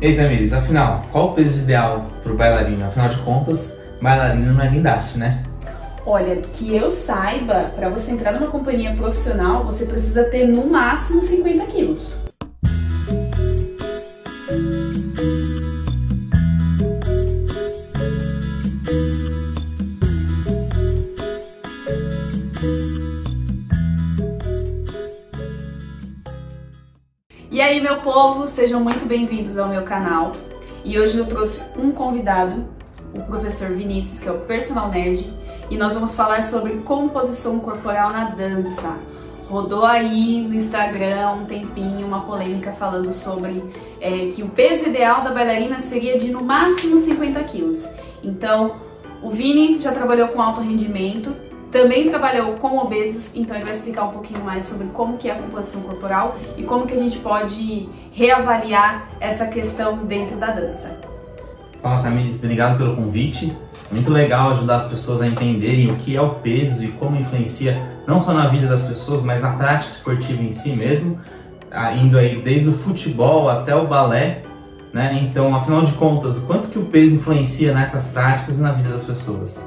E aí, Tamiris, afinal, qual o peso ideal para o bailarino? Afinal de contas, bailarino não é guindaste, né? Olha, que eu saiba, para você entrar numa companhia profissional, você precisa ter no máximo 50 quilos. E aí, meu povo, sejam muito bem-vindos ao meu canal. E hoje eu trouxe um convidado, o professor Vinícius, que é o personal nerd, e nós vamos falar sobre composição corporal na dança. Rodou aí no Instagram um tempinho uma polêmica falando sobre é, que o peso ideal da bailarina seria de no máximo 50 quilos. Então, o Vini já trabalhou com alto rendimento, também trabalhou com obesos, então ele vai explicar um pouquinho mais sobre como que é a composição corporal e como que a gente pode reavaliar essa questão dentro da dança. Fala Tamiris, obrigado pelo convite. Muito legal ajudar as pessoas a entenderem o que é o peso e como influencia não só na vida das pessoas, mas na prática esportiva em si mesmo, indo aí desde o futebol até o balé, né? Então, afinal de contas, quanto que o peso influencia nessas práticas e na vida das pessoas?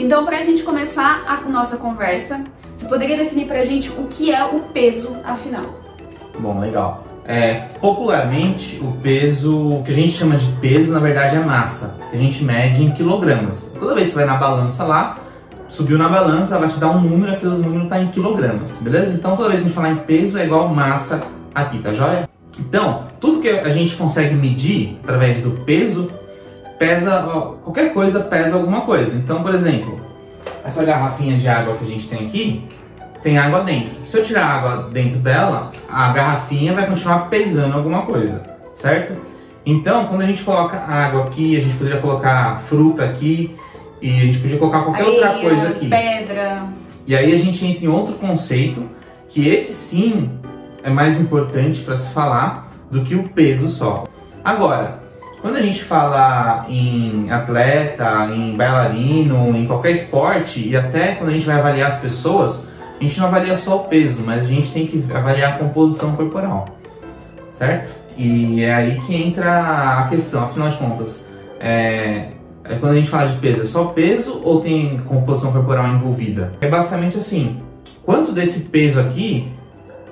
Então, para a gente começar a nossa conversa, você poderia definir para a gente o que é o peso, afinal? Bom, legal. É, popularmente, o peso, o que a gente chama de peso, na verdade é massa, que a gente mede em quilogramas. Toda vez que você vai na balança lá, subiu na balança, ela vai te dar um número, aquele número está em quilogramas, beleza? Então, toda vez que a gente falar em peso, é igual massa aqui, tá joia? Então, tudo que a gente consegue medir através do peso pesa, qualquer coisa pesa alguma coisa. Então, por exemplo, essa garrafinha de água que a gente tem aqui, tem água dentro. Se eu tirar água dentro dela, a garrafinha vai continuar pesando alguma coisa, certo? Então, quando a gente coloca água aqui, a gente poderia colocar fruta aqui, e a gente podia colocar qualquer Areia, outra coisa aqui. pedra. E aí a gente entra em outro conceito, que esse sim é mais importante para se falar do que o peso só. Agora, quando a gente fala em atleta, em bailarino, em qualquer esporte, e até quando a gente vai avaliar as pessoas, a gente não avalia só o peso, mas a gente tem que avaliar a composição corporal, certo? E é aí que entra a questão, afinal de contas, é, é quando a gente fala de peso, é só peso ou tem composição corporal envolvida? É basicamente assim, quanto desse peso aqui,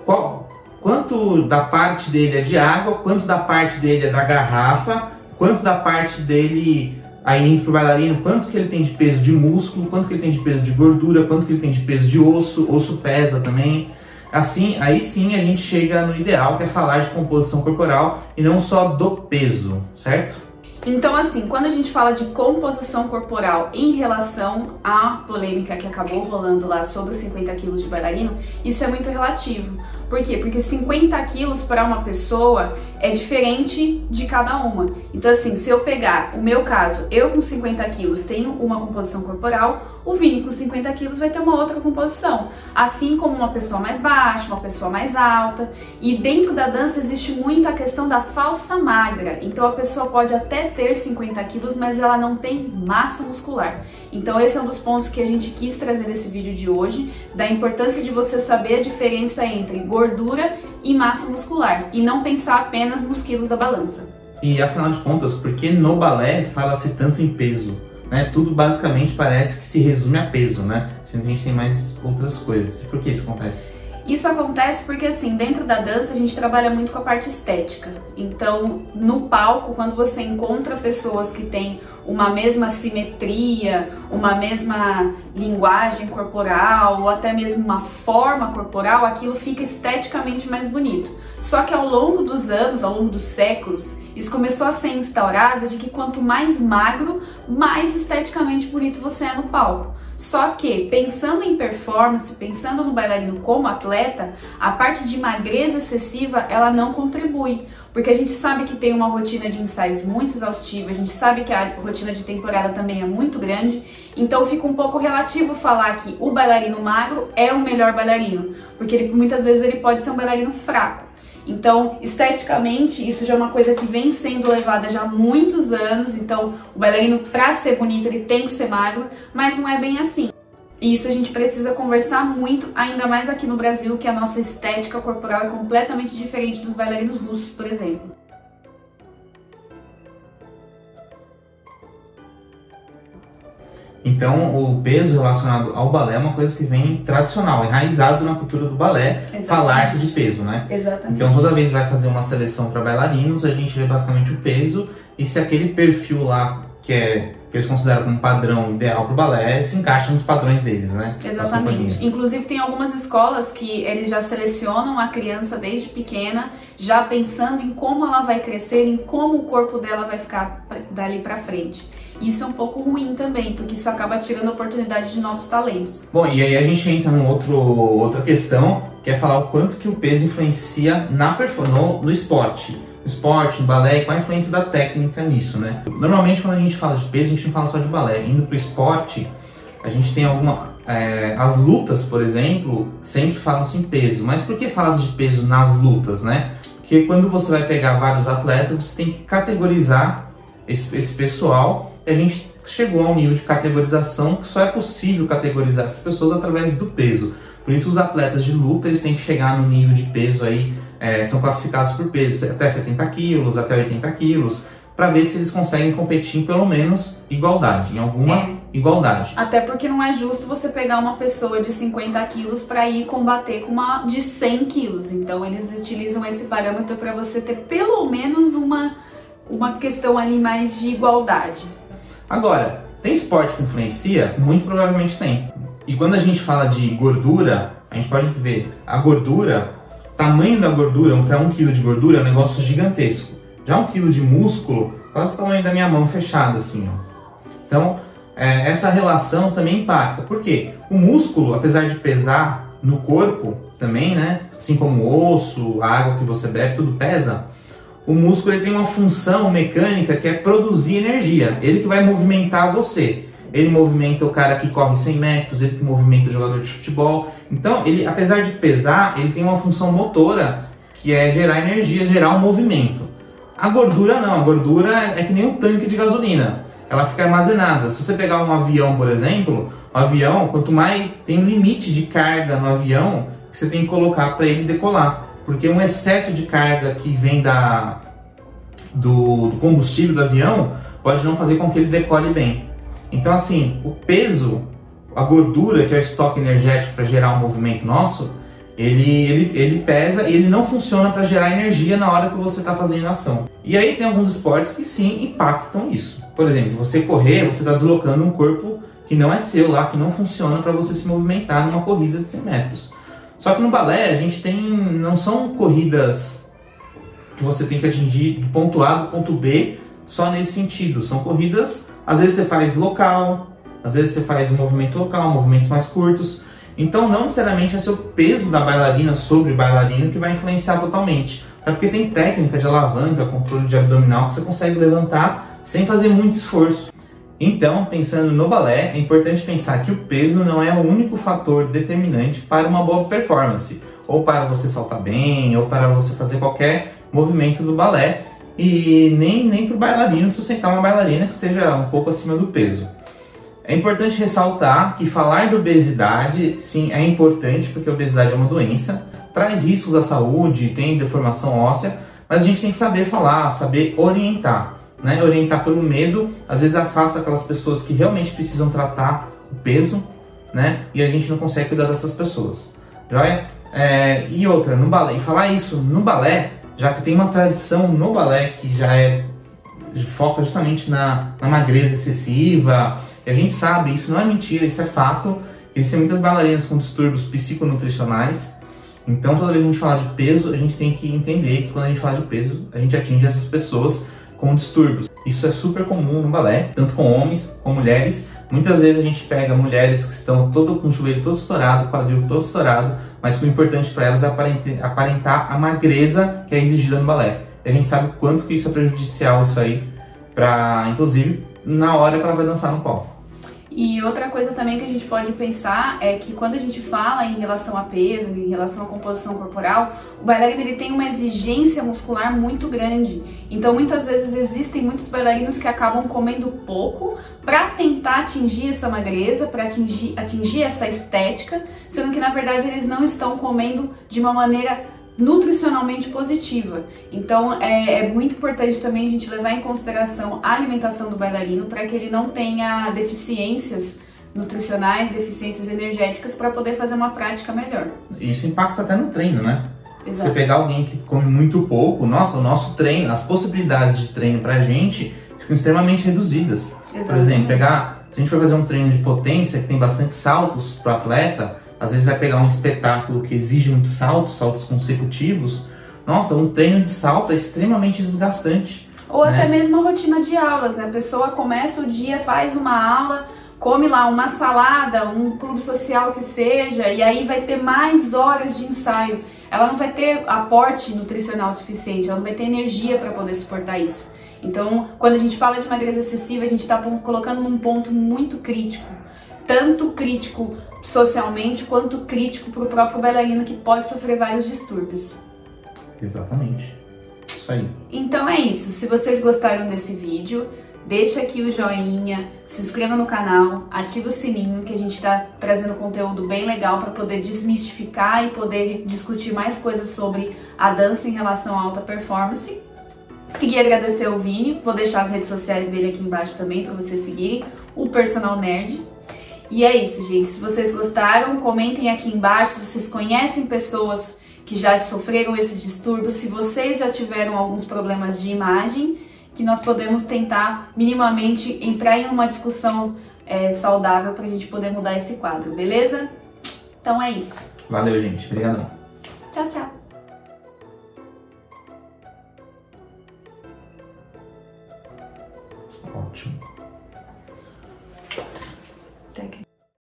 qual, quanto da parte dele é de água, quanto da parte dele é da garrafa, quanto da parte dele aí indo pro bailarino, quanto que ele tem de peso de músculo, quanto que ele tem de peso de gordura, quanto que ele tem de peso de osso, osso pesa também. Assim, aí sim a gente chega no ideal, que é falar de composição corporal e não só do peso, certo? Então, assim, quando a gente fala de composição corporal em relação à polêmica que acabou rolando lá sobre os 50 quilos de bailarino, isso é muito relativo. Por quê? Porque 50 quilos para uma pessoa é diferente de cada uma. Então, assim, se eu pegar o meu caso, eu com 50 quilos tenho uma composição corporal, o Vini com 50 quilos vai ter uma outra composição. Assim como uma pessoa mais baixa, uma pessoa mais alta. E dentro da dança existe muito a questão da falsa magra. Então, a pessoa pode até ter 50 quilos, mas ela não tem massa muscular. Então, esse é um dos pontos que a gente quis trazer nesse vídeo de hoje, da importância de você saber a diferença entre gordura e massa muscular e não pensar apenas nos quilos da balança. E afinal de contas, por que no balé fala-se tanto em peso? Né? Tudo basicamente parece que se resume a peso, né? Sendo que a gente tem mais outras coisas. Por que isso acontece? Isso acontece porque, assim, dentro da dança a gente trabalha muito com a parte estética. Então, no palco, quando você encontra pessoas que têm uma mesma simetria, uma mesma linguagem corporal, ou até mesmo uma forma corporal, aquilo fica esteticamente mais bonito. Só que ao longo dos anos, ao longo dos séculos, isso começou a ser instaurado de que quanto mais magro, mais esteticamente bonito você é no palco. Só que, pensando em performance, pensando no bailarino como atleta, a parte de magreza excessiva ela não contribui, porque a gente sabe que tem uma rotina de ensaios muito exaustiva, a gente sabe que a rotina de temporada também é muito grande, então fica um pouco relativo falar que o bailarino magro é o melhor bailarino, porque ele, muitas vezes ele pode ser um bailarino fraco. Então, esteticamente, isso já é uma coisa que vem sendo levada já há muitos anos. Então, o bailarino, para ser bonito, ele tem que ser magro, mas não é bem assim. E isso a gente precisa conversar muito, ainda mais aqui no Brasil, que a nossa estética corporal é completamente diferente dos bailarinos russos, por exemplo. Então, o peso relacionado ao balé é uma coisa que vem tradicional, enraizado na cultura do balé, falar-se de peso, né? Exatamente. Então, toda vez que vai fazer uma seleção para bailarinos, a gente vê basicamente o peso e se aquele perfil lá que é que eles consideram como padrão ideal para o balé se encaixa nos padrões deles, né? Exatamente. Inclusive tem algumas escolas que eles já selecionam a criança desde pequena, já pensando em como ela vai crescer, em como o corpo dela vai ficar dali para frente. Isso é um pouco ruim também, porque isso acaba tirando oportunidade de novos talentos. Bom, e aí a gente entra num outro outra questão, que é falar o quanto que o peso influencia na no, no esporte esporte, no balé, qual a influência da técnica nisso, né? Normalmente quando a gente fala de peso, a gente não fala só de balé. Indo para o esporte, a gente tem alguma... É, as lutas, por exemplo, sempre falam-se em peso. Mas por que fala de peso nas lutas, né? Porque quando você vai pegar vários atletas, você tem que categorizar esse, esse pessoal. A gente chegou a um nível de categorização que só é possível categorizar essas pessoas através do peso. Por isso os atletas de luta eles têm que chegar no nível de peso aí é, são classificados por peso, até 70 quilos, até 80 quilos, para ver se eles conseguem competir em pelo menos igualdade, em alguma é. igualdade. Até porque não é justo você pegar uma pessoa de 50 quilos para ir combater com uma de 100 quilos. Então eles utilizam esse parâmetro para você ter pelo menos uma, uma questão ali mais de igualdade. Agora, tem esporte que influencia? Muito provavelmente tem. E quando a gente fala de gordura, a gente pode ver a gordura tamanho da gordura, para um quilo de gordura é um negócio gigantesco. Já um quilo de músculo, quase o tamanho da minha mão fechada, assim, ó. Então, é, essa relação também impacta. Por quê? O músculo, apesar de pesar no corpo também, né? Assim como o osso, a água que você bebe, tudo pesa. O músculo ele tem uma função mecânica que é produzir energia. Ele que vai movimentar você ele movimenta o cara que corre 100 metros, ele que movimenta o jogador de futebol. Então, ele, apesar de pesar, ele tem uma função motora que é gerar energia, gerar um movimento. A gordura não, a gordura é que nem um tanque de gasolina. Ela fica armazenada. Se você pegar um avião, por exemplo, o avião, quanto mais tem um limite de carga no avião que você tem que colocar para ele decolar. Porque um excesso de carga que vem da, do, do combustível do avião pode não fazer com que ele decole bem. Então, assim, o peso, a gordura, que é o estoque energético para gerar um movimento nosso, ele, ele, ele pesa e ele não funciona para gerar energia na hora que você está fazendo a ação. E aí tem alguns esportes que sim impactam isso. Por exemplo, você correr, você está deslocando um corpo que não é seu lá, que não funciona para você se movimentar numa corrida de 100 metros. Só que no balé a gente tem, não são corridas que você tem que atingir do ponto A do ponto B só nesse sentido. São corridas, às vezes você faz local, às vezes você faz um movimento local, movimentos mais curtos. Então não necessariamente é seu peso da bailarina sobre bailarina que vai influenciar totalmente. É porque tem técnica de alavanca, controle de abdominal que você consegue levantar sem fazer muito esforço. Então, pensando no balé, é importante pensar que o peso não é o único fator determinante para uma boa performance, ou para você saltar bem, ou para você fazer qualquer movimento do balé e nem, nem para o bailarino sustentar uma bailarina que esteja um pouco acima do peso. É importante ressaltar que falar de obesidade, sim, é importante, porque a obesidade é uma doença, traz riscos à saúde, tem deformação óssea, mas a gente tem que saber falar, saber orientar. Né? Orientar pelo medo, às vezes afasta aquelas pessoas que realmente precisam tratar o peso, né? E a gente não consegue cuidar dessas pessoas. Joia? É, e outra, no balé, e falar isso no balé já que tem uma tradição no balé que já é foca justamente na, na magreza excessiva. E a gente sabe, isso não é mentira, isso é fato. Existem muitas bailarinas com distúrbios psiconutricionais. Então, toda vez que a gente fala de peso, a gente tem que entender que quando a gente fala de peso, a gente atinge essas pessoas com distúrbios. Isso é super comum no balé, tanto com homens como mulheres. Muitas vezes a gente pega mulheres que estão todo com o joelho todo estourado, quadril todo estourado, mas o importante para elas é aparentar a magreza que é exigida no balé. E a gente sabe o quanto que isso é prejudicial isso aí, para inclusive na hora que ela vai dançar no palco. E outra coisa também que a gente pode pensar é que quando a gente fala em relação a peso, em relação à composição corporal, o bailarino ele tem uma exigência muscular muito grande. Então muitas vezes existem muitos bailarinos que acabam comendo pouco para tentar atingir essa magreza, para atingir, atingir essa estética, sendo que na verdade eles não estão comendo de uma maneira nutricionalmente positiva. Então é, é, muito importante também a gente levar em consideração a alimentação do bailarino para que ele não tenha deficiências nutricionais, deficiências energéticas para poder fazer uma prática melhor. Isso impacta até no treino, né? Exato. Você pegar alguém que come muito pouco, nossa, o nosso treino, as possibilidades de treino pra gente ficam extremamente reduzidas. Exatamente. Por exemplo, pegar, se a gente for fazer um treino de potência que tem bastante saltos pro atleta, às vezes vai pegar um espetáculo que exige muito salto, saltos consecutivos. Nossa, um treino de salto é extremamente desgastante. Ou né? até mesmo a rotina de aulas, né? A pessoa começa o dia, faz uma aula, come lá uma salada, um clube social que seja, e aí vai ter mais horas de ensaio. Ela não vai ter aporte nutricional suficiente, ela não vai ter energia para poder suportar isso. Então, quando a gente fala de magreza excessiva, a gente está colocando num ponto muito crítico. Tanto crítico socialmente quanto crítico para o próprio bailarino que pode sofrer vários distúrbios. Exatamente. Isso aí. Então é isso. Se vocês gostaram desse vídeo, deixa aqui o joinha, se inscreva no canal, ativa o sininho que a gente está trazendo conteúdo bem legal para poder desmistificar e poder discutir mais coisas sobre a dança em relação à alta performance. Queria agradecer ao Vini, vou deixar as redes sociais dele aqui embaixo também para vocês seguirem, o Personal Nerd. E é isso, gente. Se vocês gostaram, comentem aqui embaixo se vocês conhecem pessoas que já sofreram esses distúrbios, se vocês já tiveram alguns problemas de imagem, que nós podemos tentar minimamente entrar em uma discussão é, saudável para a gente poder mudar esse quadro, beleza? Então é isso. Valeu, gente. Obrigadão. Tchau, tchau. Ótimo.